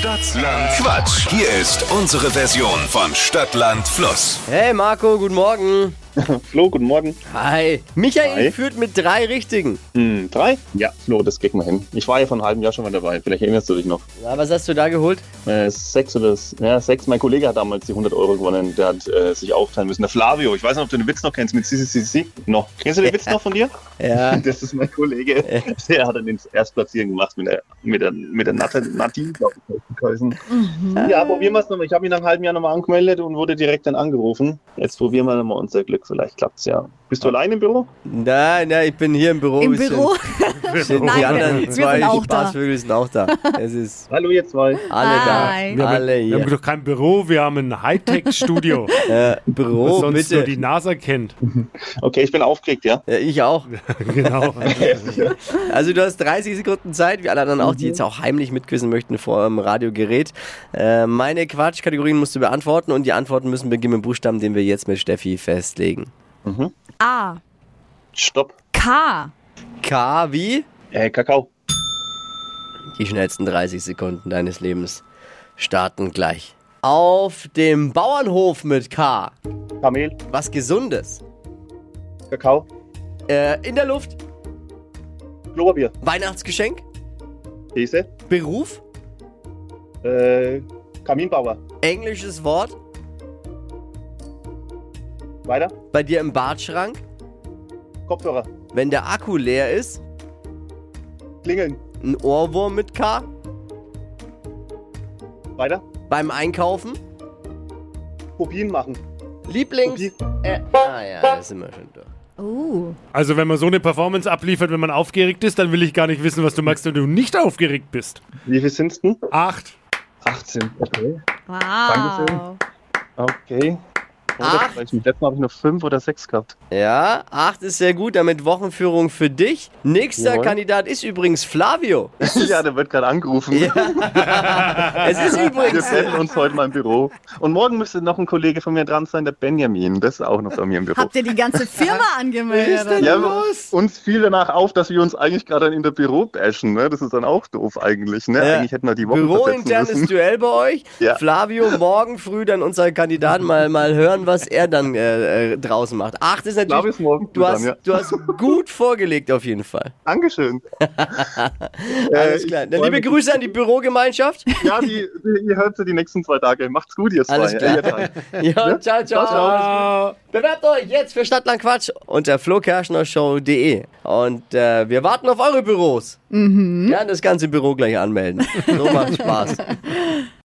Stadtland Quatsch. Hier ist unsere Version von Stadtland Fluss. Hey Marco, guten Morgen. Flo, guten Morgen. Hi. Michael Hi. führt mit drei Richtigen. Hm, drei? Ja, Flo, das kriegen wir hin. Ich war ja vor einem halben Jahr schon mal dabei. Vielleicht erinnerst du dich noch. Na, was hast du da geholt? Äh, sechs oder ja, sechs. Mein Kollege hat damals die 100 Euro gewonnen. Der hat äh, sich aufteilen müssen. Der Flavio. Ich weiß nicht, ob du den Witz noch kennst mit CCCC. Noch. Kennst du den Witz noch von dir? Ja. Das ist mein Kollege. Der hat dann den Erstplatzieren gemacht mit der, mit der, mit der Natte, Nati, glaub ich, geheißen. Ja, probieren wir es nochmal. Ich habe ihn nach einem halben Jahr nochmal angemeldet und wurde direkt dann angerufen. Jetzt probieren wir nochmal unser Glück. Vielleicht klappt's ja. Bist du allein im Büro? Nein, nein, ich bin hier im Büro. Im Wir sind- Büro? Sind die Nein, anderen wir zwei sind auch da. Spaßvögel sind auch da. Es ist Hallo, ihr zwei. alle Hi. da. Alle Wir haben hier. doch kein Büro, wir haben ein Hightech-Studio, Äh, das Büro, sonst nur bitte. die NASA kennt. Okay, ich bin aufgeregt, ja? Ja, ich auch. genau. Also du hast 30 Sekunden Zeit, wie alle anderen auch, die jetzt auch heimlich mitquissen möchten vor dem Radiogerät. Äh, meine Quatschkategorien musst du beantworten und die Antworten müssen beginnen mit Buchstaben, den wir jetzt mit Steffi festlegen. A. Stopp. K. K wie? Äh, Kakao. Die schnellsten 30 Sekunden deines Lebens starten gleich. Auf dem Bauernhof mit K. Kamel. Was Gesundes. Kakao. Äh, in der Luft. Klopapier. Weihnachtsgeschenk. Käse. Beruf. Äh, Kaminbauer. Englisches Wort. Weiter. Bei dir im Badschrank. Kopfhörer. Wenn der Akku leer ist. Klingeln. Ein Ohrwurm mit K. Weiter. Beim Einkaufen. Kopien machen. Lieblings. Kopie. Äh, ah ja, da sind wir schon durch. Oh. Also wenn man so eine Performance abliefert, wenn man aufgeregt ist, dann will ich gar nicht wissen, was du magst, wenn du nicht aufgeregt bist. Wie viel sind's denn? Acht. 18. Okay. Wow. Dankeschön. Okay. Acht. Mit letzten habe ich noch fünf oder sechs gehabt. Ja, 8 ist sehr gut, damit Wochenführung für dich. Nächster Jawohl. Kandidat ist übrigens Flavio. ja, der wird gerade angerufen. Ja. es ist Wir übrigens. treffen uns heute mal im Büro. Und morgen müsste noch ein Kollege von mir dran sein, der Benjamin. Das ist auch noch bei mir im Büro. Habt ihr die ganze Firma angemeldet? Ja, uns fiel danach auf, dass wir uns eigentlich gerade in der Büro bashen. Ne? Das ist dann auch doof eigentlich. Ne? Ja. Eigentlich hätten wir die Woche Bürointernes. Duell bei euch. Ja. Flavio, morgen früh dann unser Kandidat mal, mal hören, was er dann äh, äh, draußen macht. 8 ist natürlich. ist morgen Du hast, ja. du hast gut vorgelegt auf jeden Fall. Dankeschön. Alles Äh, klar. ich Dann liebe. Grüße an die Bürogemeinschaft. Ja, die, die, ihr hört sie die nächsten zwei Tage. Macht's gut, ihr zwei. Alles klar. drei. Ja, ciao, ciao. Ciao. Bewerbt euch jetzt für Stadtland Quatsch unter flokerschnershow.de. Und äh, wir warten auf eure Büros. Mhm. Ja, das ganze Büro gleich anmelden. So macht Spaß.